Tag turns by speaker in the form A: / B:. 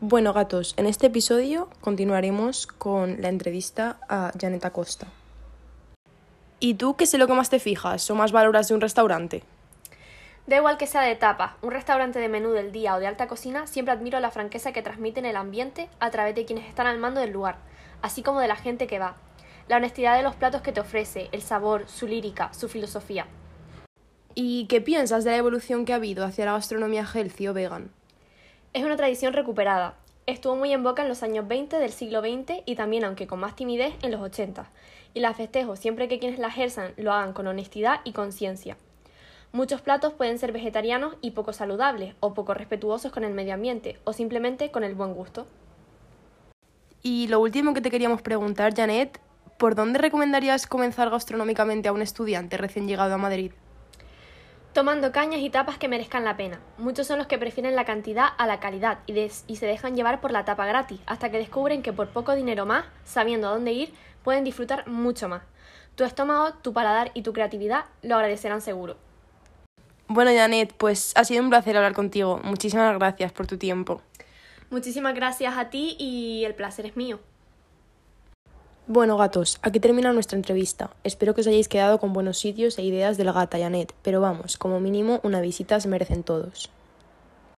A: Bueno, gatos, en este episodio continuaremos con la entrevista a Janet Acosta. ¿Y tú qué es lo que más te fijas o más valoras de un restaurante?
B: Da igual que sea de tapa, un restaurante de menú del día o de alta cocina, siempre admiro la franqueza que transmiten el ambiente a través de quienes están al mando del lugar, así como de la gente que va. La honestidad de los platos que te ofrece, el sabor, su lírica, su filosofía.
A: ¿Y qué piensas de la evolución que ha habido hacia la gastronomía healthy o vegan?
B: Es una tradición recuperada. Estuvo muy en boca en los años 20 del siglo XX y también, aunque con más timidez, en los 80. Y la festejo siempre que quienes la ejerzan lo hagan con honestidad y conciencia. Muchos platos pueden ser vegetarianos y poco saludables, o poco respetuosos con el medio ambiente, o simplemente con el buen gusto.
A: Y lo último que te queríamos preguntar, Janet, ¿por dónde recomendarías comenzar gastronómicamente a un estudiante recién llegado a Madrid?
B: Tomando cañas y tapas que merezcan la pena. Muchos son los que prefieren la cantidad a la calidad y, y, se dejan llevar por la tapa gratis, hasta que descubren que por poco dinero más, sabiendo a dónde ir, pueden disfrutar mucho más. Tu estómago, tu paladar y tu creatividad lo agradecerán seguro.
A: Bueno, Janet, pues ha sido un placer hablar contigo. Muchísimas gracias por tu tiempo.
B: Muchísimas gracias a ti y el placer es mío.
A: Bueno, gatos, aquí termina nuestra entrevista. Espero que os hayáis quedado con buenos sitios e ideas de la gata Janet, pero vamos, como mínimo una visita se merecen todos.